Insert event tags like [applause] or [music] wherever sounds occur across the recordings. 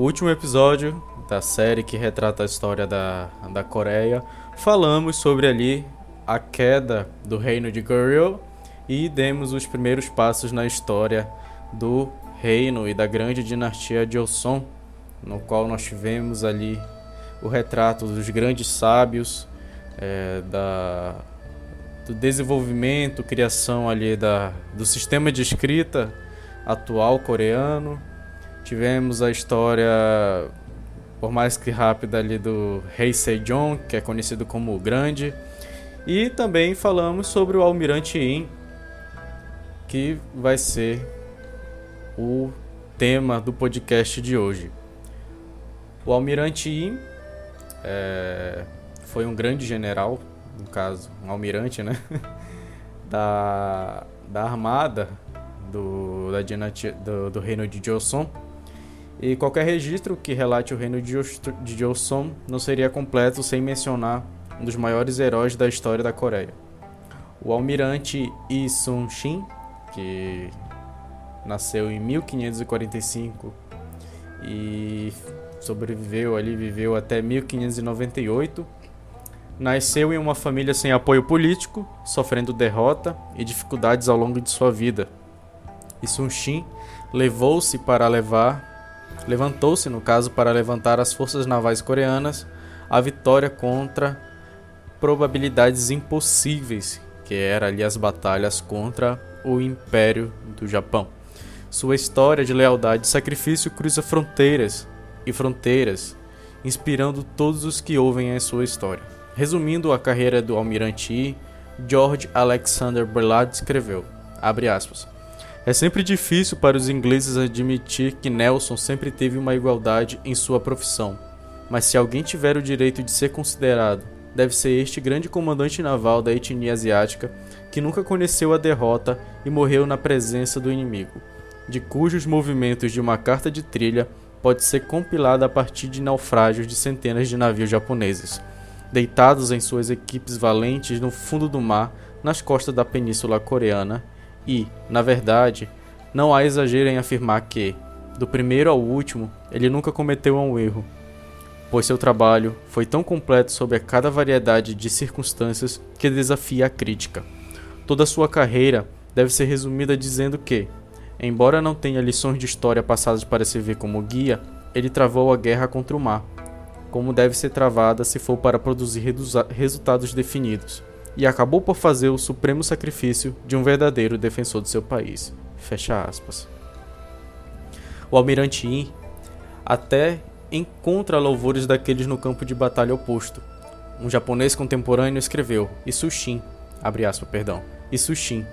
o último episódio da série que retrata a história da, da Coreia, falamos sobre ali a queda do reino de Goryeo e demos os primeiros passos na história do reino e da grande dinastia Joseon, no qual nós tivemos ali o retrato dos grandes sábios, é, da, do desenvolvimento, criação ali da, do sistema de escrita atual coreano. Tivemos a história, por mais que rápida, ali do rei Sejong, que é conhecido como o Grande. E também falamos sobre o Almirante In, que vai ser o tema do podcast de hoje. O Almirante In é, foi um grande general, no caso, um almirante, né? [laughs] da, da armada do, da dinastia, do, do reino de Joseon. E qualquer registro que relate o reino de, Joseon não seria completo sem mencionar um dos maiores heróis da história da Coreia. O almirante Yi Sun-shin, que nasceu em 1545 e sobreviveu ali, viveu até 1598. Nasceu em uma família sem apoio político, sofrendo derrota e dificuldades ao longo de sua vida. E Sun Shin levou-se para levar, levantou-se no caso para levantar as forças navais coreanas à vitória contra probabilidades impossíveis, que era ali as batalhas contra o Império do Japão. Sua história de lealdade e sacrifício cruza fronteiras e fronteiras, inspirando todos os que ouvem a sua história. Resumindo a carreira do almirante I, George Alexander Bullard escreveu, aspas, é sempre difícil para os ingleses admitir que Nelson sempre teve uma igualdade em sua profissão, mas se alguém tiver o direito de ser considerado, deve ser este grande comandante naval da etnia asiática que nunca conheceu a derrota e morreu na presença do inimigo, de cujos movimentos de uma carta de trilha pode ser compilada a partir de naufrágios de centenas de navios japoneses, deitados em suas equipes valentes no fundo do mar nas costas da Península Coreana, e, na verdade, não há exagero em afirmar que, do primeiro ao último, ele nunca cometeu um erro, pois seu trabalho foi tão completo sobre cada variedade de circunstâncias que desafia a crítica. Toda sua carreira deve ser resumida dizendo que, Embora não tenha lições de história passadas para servir como guia, ele travou a guerra contra o mar, como deve ser travada se for para produzir resultados definidos, e acabou por fazer o supremo sacrifício de um verdadeiro defensor do seu país. Fecha aspas. O almirante Yin até encontra louvores daqueles no campo de batalha oposto. Um japonês contemporâneo escreveu: Isushin, abre aspas, perdão. Isushin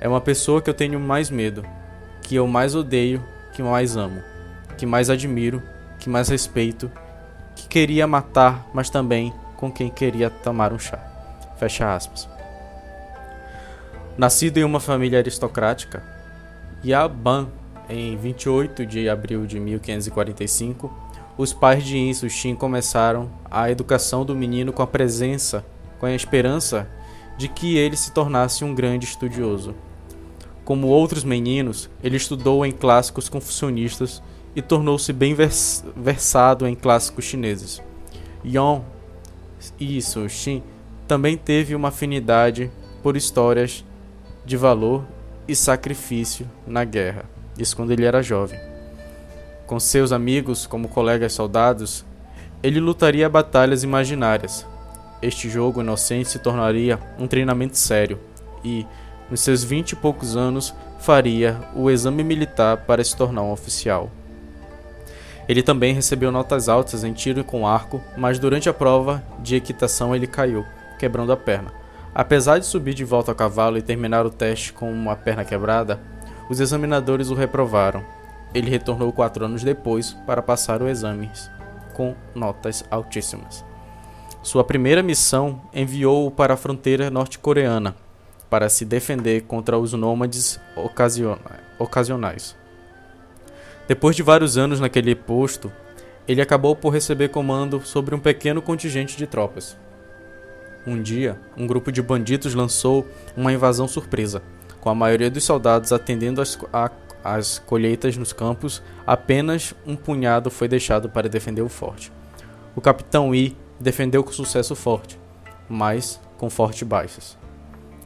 é uma pessoa que eu tenho mais medo, que eu mais odeio, que mais amo, que mais admiro, que mais respeito, que queria matar, mas também com quem queria tomar um chá. Fecha aspas. Nascido em uma família aristocrática, Yaban, em 28 de abril de 1545, os pais de Insu Shin começaram a educação do menino com a presença, com a esperança de que ele se tornasse um grande estudioso. Como outros meninos, ele estudou em clássicos confucionistas e tornou-se bem vers versado em clássicos chineses. Yon e Xin também teve uma afinidade por histórias de valor e sacrifício na guerra, isso quando ele era jovem. Com seus amigos como colegas soldados, ele lutaria batalhas imaginárias. Este jogo inocente se tornaria um treinamento sério e, nos seus vinte e poucos anos, faria o exame militar para se tornar um oficial. Ele também recebeu notas altas em tiro com arco, mas durante a prova de equitação ele caiu, quebrando a perna. Apesar de subir de volta a cavalo e terminar o teste com uma perna quebrada, os examinadores o reprovaram. Ele retornou quatro anos depois para passar o exame com notas altíssimas. Sua primeira missão enviou-o para a fronteira norte-coreana, para se defender contra os nômades ocasionais. Depois de vários anos naquele posto, ele acabou por receber comando sobre um pequeno contingente de tropas. Um dia, um grupo de bandidos lançou uma invasão surpresa, com a maioria dos soldados atendendo as colheitas nos campos, apenas um punhado foi deixado para defender o forte. O capitão Yi defendeu com sucesso forte, mas com fortes baixas.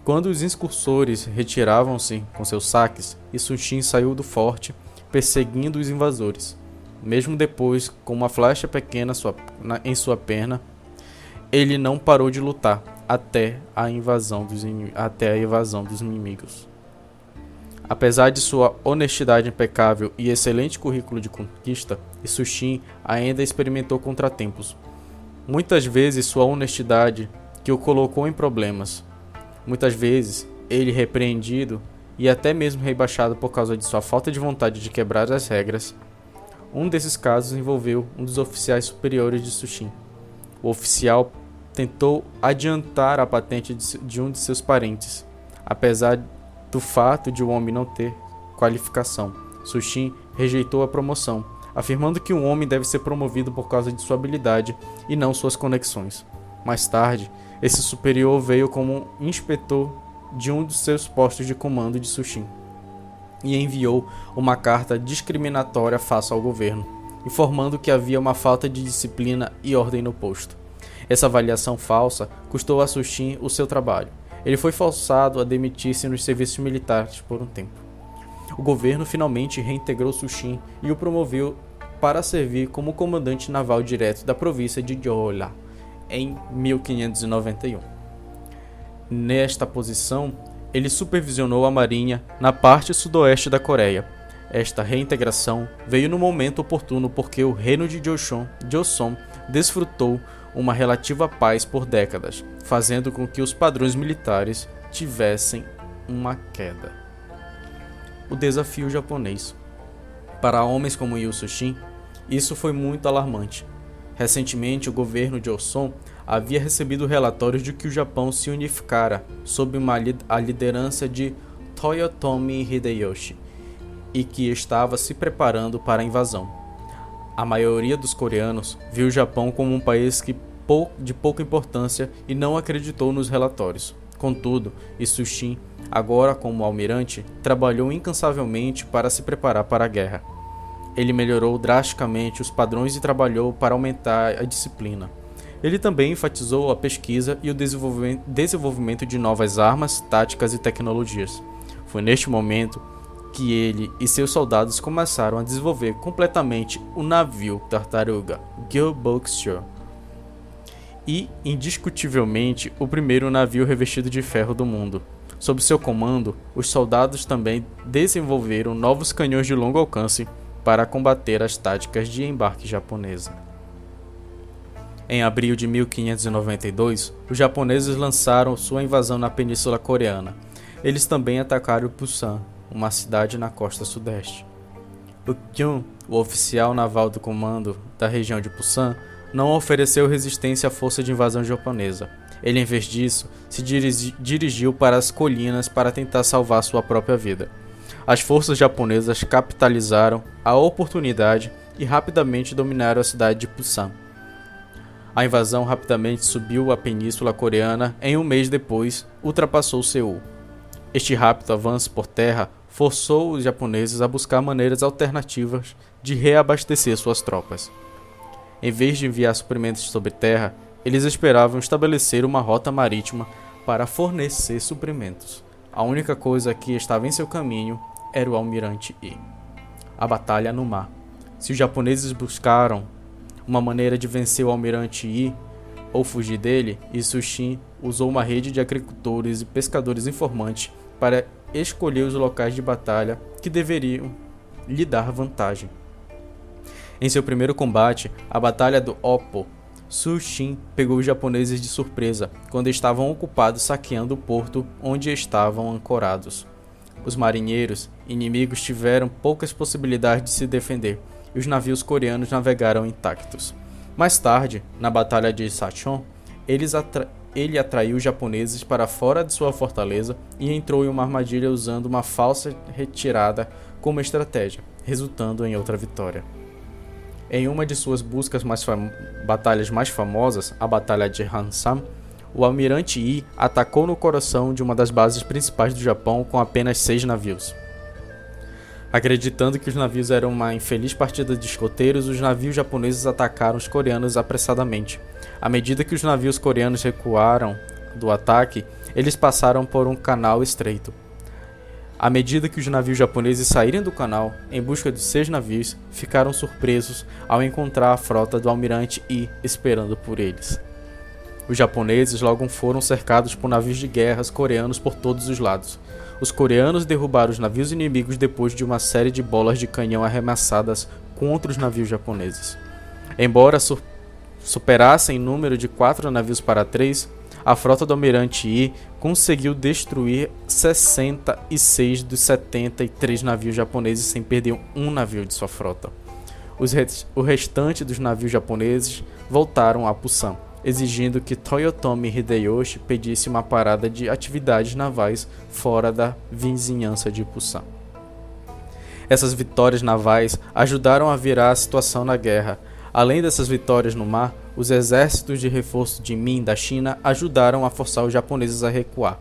Quando os incursores retiravam-se com seus saques, Isushin saiu do forte perseguindo os invasores. Mesmo depois, com uma flecha pequena sua, na, em sua perna, ele não parou de lutar até a invasão dos, até a invasão dos inimigos. Apesar de sua honestidade impecável e excelente currículo de conquista, Isushin ainda experimentou contratempos. Muitas vezes sua honestidade que o colocou em problemas. Muitas vezes ele repreendido e até mesmo rebaixado por causa de sua falta de vontade de quebrar as regras. Um desses casos envolveu um dos oficiais superiores de Sushin. O oficial tentou adiantar a patente de um de seus parentes, apesar do fato de o homem não ter qualificação. Sushin rejeitou a promoção, afirmando que um homem deve ser promovido por causa de sua habilidade e não suas conexões. Mais tarde, esse superior veio como inspetor de um dos seus postos de comando de Sushin e enviou uma carta discriminatória face ao governo, informando que havia uma falta de disciplina e ordem no posto. Essa avaliação falsa custou a Sushin o seu trabalho. Ele foi forçado a demitir-se nos serviços militares por um tempo. O governo finalmente reintegrou Sushin e o promoveu para servir como comandante naval direto da província de Jeolla em 1591. Nesta posição, ele supervisionou a marinha na parte sudoeste da Coreia. Esta reintegração veio no momento oportuno porque o reino de Joseon, Joseon desfrutou uma relativa paz por décadas, fazendo com que os padrões militares tivessem uma queda. O desafio japonês. Para homens como Yu Sushin, isso foi muito alarmante. Recentemente, o governo de Joseon havia recebido relatórios de que o Japão se unificara sob uma, a liderança de Toyotomi Hideyoshi e que estava se preparando para a invasão. A maioria dos coreanos viu o Japão como um país que de pouca importância e não acreditou nos relatórios. Contudo, Isushin, agora como almirante, trabalhou incansavelmente para se preparar para a guerra. Ele melhorou drasticamente os padrões e trabalhou para aumentar a disciplina. Ele também enfatizou a pesquisa e o desenvolvimento de novas armas, táticas e tecnologias. Foi neste momento que ele e seus soldados começaram a desenvolver completamente o navio tartaruga Gilboxshire e, indiscutivelmente, o primeiro navio revestido de ferro do mundo. Sob seu comando, os soldados também desenvolveram novos canhões de longo alcance para combater as táticas de embarque japonesa. Em abril de 1592, os japoneses lançaram sua invasão na Península Coreana. Eles também atacaram Busan, uma cidade na costa sudeste. O Kyun, o oficial naval do comando da região de Busan, não ofereceu resistência à força de invasão japonesa. Ele, em vez disso, se dirigiu para as colinas para tentar salvar sua própria vida. As forças japonesas capitalizaram a oportunidade e rapidamente dominaram a cidade de Busan. A invasão rapidamente subiu a península coreana e um mês depois ultrapassou Seul. Este rápido avanço por terra forçou os japoneses a buscar maneiras alternativas de reabastecer suas tropas. Em vez de enviar suprimentos sobre terra, eles esperavam estabelecer uma rota marítima para fornecer suprimentos. A única coisa que estava em seu caminho era o almirante E. A batalha no mar. Se os japoneses buscaram uma maneira de vencer o almirante I ou fugir dele, Isushin usou uma rede de agricultores e pescadores informantes para escolher os locais de batalha que deveriam lhe dar vantagem. Em seu primeiro combate, a Batalha do Oppo, Su Xin pegou os japoneses de surpresa quando estavam ocupados saqueando o porto onde estavam ancorados. Os marinheiros inimigos tiveram poucas possibilidades de se defender e os navios coreanos navegaram intactos. Mais tarde, na Batalha de Sachon, atra ele atraiu os japoneses para fora de sua fortaleza e entrou em uma armadilha usando uma falsa retirada como estratégia, resultando em outra vitória. Em uma de suas buscas mais batalhas mais famosas, a Batalha de Hansam, o almirante Yi atacou no coração de uma das bases principais do Japão com apenas seis navios. Acreditando que os navios eram uma infeliz partida de escoteiros, os navios japoneses atacaram os coreanos apressadamente. À medida que os navios coreanos recuaram do ataque, eles passaram por um canal estreito. À medida que os navios japoneses saírem do canal em busca de seus navios, ficaram surpresos ao encontrar a frota do almirante Yi esperando por eles. Os japoneses logo foram cercados por navios de guerras coreanos por todos os lados. Os coreanos derrubaram os navios inimigos depois de uma série de bolas de canhão arremessadas contra os navios japoneses. Embora su superassem em número de quatro navios para três, a frota do almirante Yi conseguiu destruir 66 dos 73 navios japoneses sem perder um navio de sua frota. o restante dos navios japoneses voltaram a Pusan exigindo que Toyotomi Hideyoshi pedisse uma parada de atividades navais fora da vizinhança de Pusan. Essas vitórias navais ajudaram a virar a situação na guerra. Além dessas vitórias no mar, os exércitos de reforço de Min da China ajudaram a forçar os japoneses a recuar.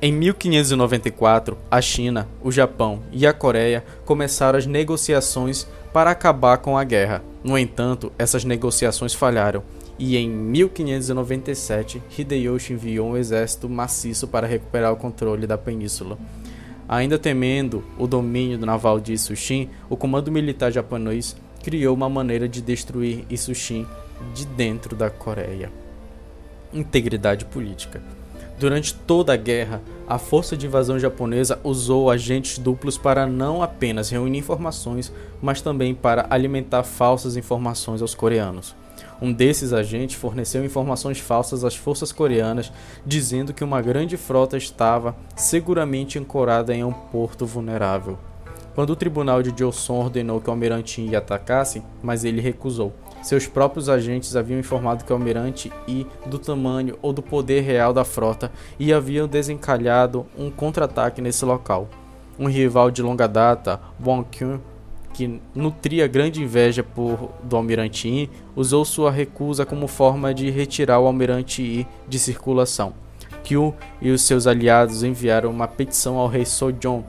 Em 1594, a China, o Japão e a Coreia começaram as negociações para acabar com a guerra. No entanto, essas negociações falharam e em 1597 Hideyoshi enviou um exército maciço para recuperar o controle da península. Ainda temendo o domínio naval de Isushin, o comando militar japonês criou uma maneira de destruir Isushin de dentro da Coreia. Integridade política. Durante toda a guerra, a força de invasão japonesa usou agentes duplos para não apenas reunir informações, mas também para alimentar falsas informações aos coreanos. Um desses agentes forneceu informações falsas às forças coreanas, dizendo que uma grande frota estava seguramente ancorada em um porto vulnerável. Quando o tribunal de Joseon ordenou que o almirante Yi atacasse, mas ele recusou. Seus próprios agentes haviam informado que o almirante Yi do tamanho ou do poder real da frota e haviam desencalhado um contra-ataque nesse local. Um rival de longa data, Won Kyun, que nutria grande inveja por do almirante Yi, usou sua recusa como forma de retirar o almirante Yi de circulação. Kyu e os seus aliados enviaram uma petição ao rei Sojong,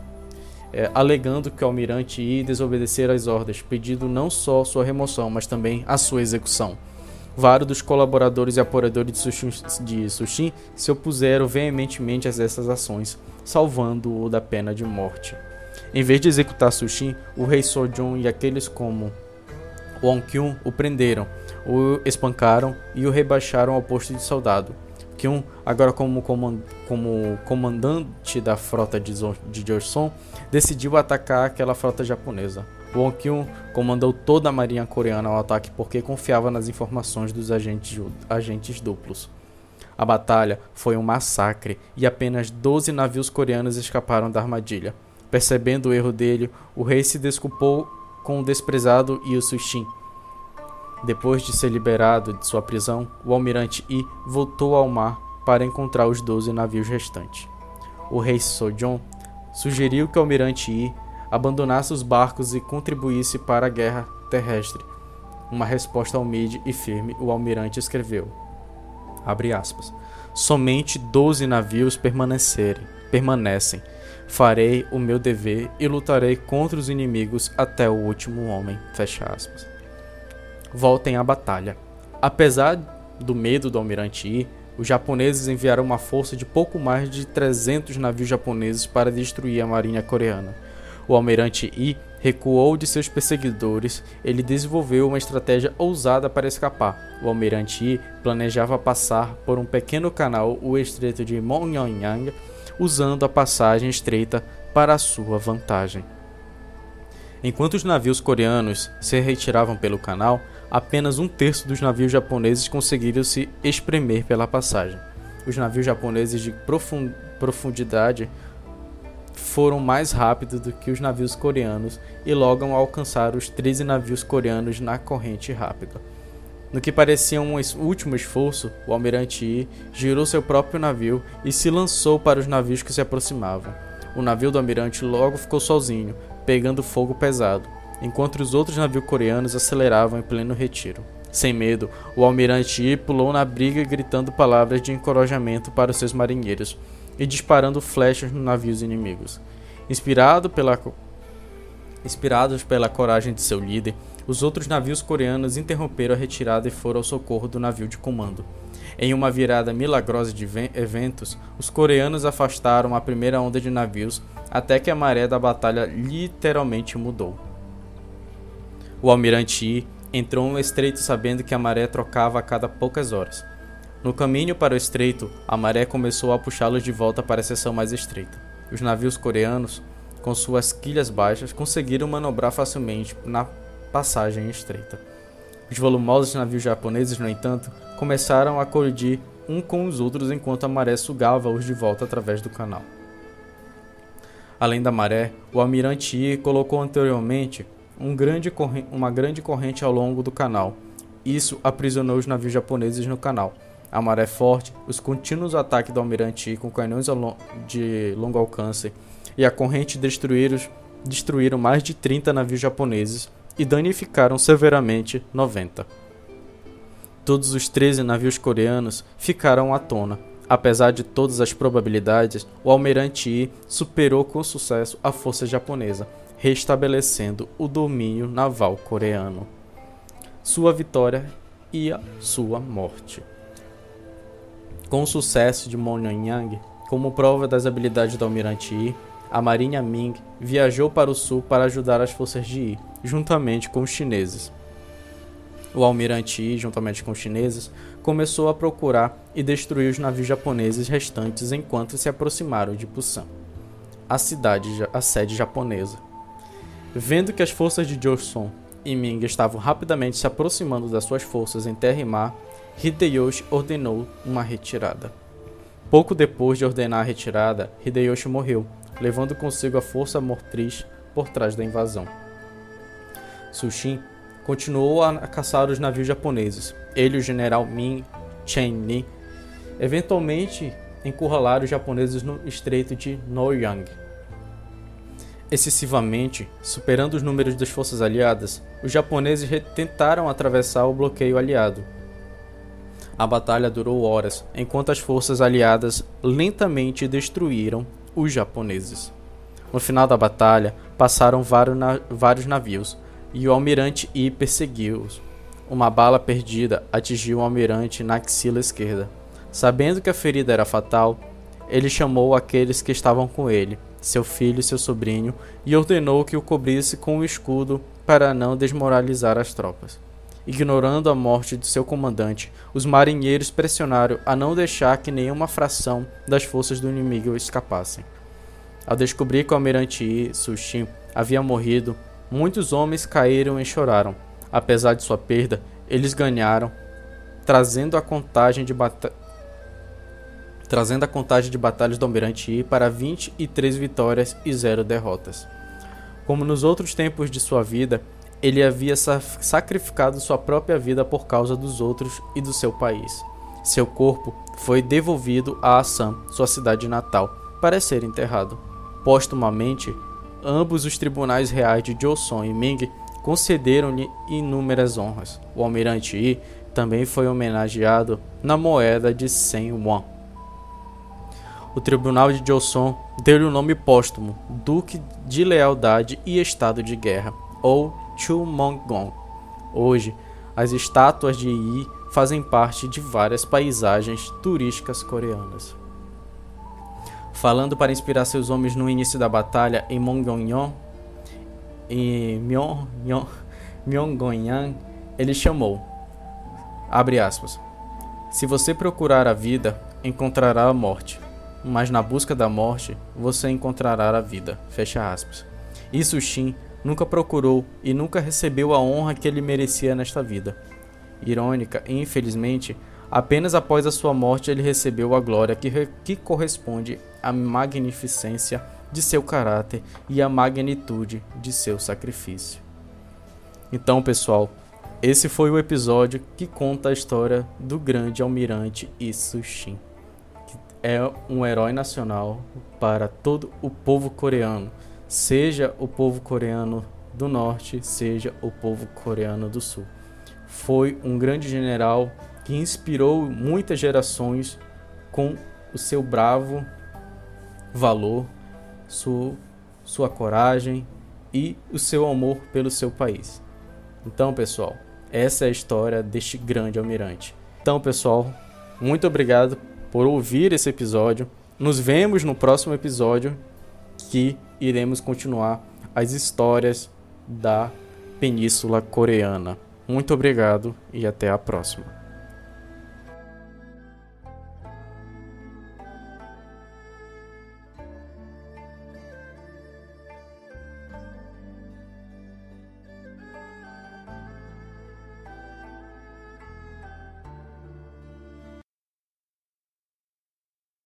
é, alegando que o almirante Yi desobedecera às ordens, pedindo não só sua remoção, mas também a sua execução. Vários dos colaboradores e apoiadores de Sushin se opuseram veementemente a essas ações, salvando-o da pena de morte. Em vez de executar Sushin, o rei Sojong e aqueles como Won Kyun o prenderam, o espancaram e o rebaixaram ao posto de soldado. Kyun, agora como, comand como comandante da frota de, de Joseon, decidiu atacar aquela frota japonesa. Won Kyun comandou toda a marinha coreana ao ataque porque confiava nas informações dos agentes, agentes duplos. A batalha foi um massacre e apenas 12 navios coreanos escaparam da armadilha. Percebendo o erro dele, o rei se desculpou com o desprezado Yusushin. Depois de ser liberado de sua prisão, o almirante Yi voltou ao mar para encontrar os doze navios restantes. O rei Sojong sugeriu que o almirante Yi abandonasse os barcos e contribuísse para a guerra terrestre. Uma resposta humilde e firme, o almirante escreveu: aspas, Somente doze navios permanecerem, permanecem Farei o meu dever e lutarei contra os inimigos até o último homem. Fecha aspas. Voltem à batalha. Apesar do medo do almirante Yi, os japoneses enviaram uma força de pouco mais de 300 navios japoneses para destruir a marinha coreana. O almirante Yi recuou de seus perseguidores, ele desenvolveu uma estratégia ousada para escapar. O almirante Yi planejava passar por um pequeno canal, o estreito de Mongyang, usando a passagem estreita para sua vantagem. Enquanto os navios coreanos se retiravam pelo canal, apenas um terço dos navios japoneses conseguiram se espremer pela passagem. Os navios japoneses de profundidade foram mais rápidos do que os navios coreanos e logo alcançaram os 13 navios coreanos na corrente rápida. No que parecia um último esforço, o almirante Yi girou seu próprio navio e se lançou para os navios que se aproximavam. O navio do almirante logo ficou sozinho, pegando fogo pesado, enquanto os outros navios coreanos aceleravam em pleno retiro. Sem medo, o almirante Yi pulou na briga gritando palavras de encorajamento para os seus marinheiros e disparando flechas nos navios inimigos. Inspirado pela Inspirados pela coragem de seu líder, os outros navios coreanos interromperam a retirada e foram ao socorro do navio de comando. Em uma virada milagrosa de eventos, os coreanos afastaram a primeira onda de navios até que a maré da batalha literalmente mudou. O almirante Yi entrou no estreito sabendo que a maré trocava a cada poucas horas. No caminho para o estreito, a maré começou a puxá-los de volta para a seção mais estreita. Os navios coreanos, com suas quilhas baixas, conseguiram manobrar facilmente na passagem estreita. Os volumosos navios japoneses, no entanto, começaram a colidir um com os outros enquanto a maré sugava-os de volta através do canal. Além da maré, o almirante Yi colocou anteriormente um grande uma grande corrente ao longo do canal. Isso aprisionou os navios japoneses no canal, a maré forte, os contínuos ataques do almirante com canhões de longo alcance e a corrente destruíram, destruíram mais de 30 navios japoneses e danificaram severamente 90. Todos os 13 navios coreanos ficaram à tona. Apesar de todas as probabilidades, o almirante Yi superou com sucesso a força japonesa, restabelecendo o domínio naval coreano. Sua vitória e a sua morte. Com o sucesso de Monanyang como prova das habilidades do almirante Yi, a marinha Ming viajou para o sul para ajudar as forças de Yi, juntamente com os chineses. O almirante Yi, juntamente com os chineses, começou a procurar e destruir os navios japoneses restantes enquanto se aproximaram de Busan, a cidade, a sede japonesa. Vendo que as forças de Joseon e Ming estavam rapidamente se aproximando das suas forças em terra e mar, Hideyoshi ordenou uma retirada. Pouco depois de ordenar a retirada, Hideyoshi morreu, levando consigo a força motriz por trás da invasão. Sushin continuou a caçar os navios japoneses. Ele e o general Min Chen-ni eventualmente encurralaram os japoneses no estreito de Noryang. Excessivamente, superando os números das forças aliadas, os japoneses tentaram atravessar o bloqueio aliado, a batalha durou horas, enquanto as forças aliadas lentamente destruíram os japoneses. No final da batalha, passaram vários navios e o almirante Yi perseguiu-os. Uma bala perdida atingiu o almirante na axila esquerda. Sabendo que a ferida era fatal, ele chamou aqueles que estavam com ele, seu filho e seu sobrinho, e ordenou que o cobrisse com o escudo para não desmoralizar as tropas. Ignorando a morte de seu comandante, os marinheiros pressionaram a não deixar que nenhuma fração das forças do inimigo escapassem. Ao descobrir que o almirante Yi Sushin havia morrido, muitos homens caíram e choraram. Apesar de sua perda, eles ganharam, trazendo a contagem de trazendo a contagem de batalhas do almirante Yi para 23 vitórias e 0 derrotas. Como nos outros tempos de sua vida, ele havia sacrificado sua própria vida por causa dos outros e do seu país. Seu corpo foi devolvido a Assam, sua cidade natal, para ser enterrado. Postumamente, ambos os tribunais reais de Joseon e Ming concederam-lhe inúmeras honras. O almirante Yi também foi homenageado na moeda de 100 won. O tribunal de Joseon deu-lhe o nome póstumo Duque de Lealdade e Estado de Guerra, ou Chumonggong. Hoje, as estátuas de Yi fazem parte de várias paisagens turísticas coreanas. Falando para inspirar seus homens no início da batalha em Mongonyon, em Myongongyang, ele chamou, abre aspas, se você procurar a vida, encontrará a morte, mas na busca da morte, você encontrará a vida, fecha aspas. Isso Shin nunca procurou e nunca recebeu a honra que ele merecia nesta vida. Irônica e infelizmente, apenas após a sua morte ele recebeu a glória que, que corresponde à magnificência de seu caráter e à magnitude de seu sacrifício. Então, pessoal, esse foi o episódio que conta a história do grande almirante Isushin, que é um herói nacional para todo o povo coreano seja o povo coreano do norte, seja o povo coreano do sul. Foi um grande general que inspirou muitas gerações com o seu bravo valor, sua, sua coragem e o seu amor pelo seu país. Então, pessoal, essa é a história deste grande almirante. Então, pessoal, muito obrigado por ouvir esse episódio. Nos vemos no próximo episódio que iremos continuar as histórias da Península Coreana. Muito obrigado e até a próxima.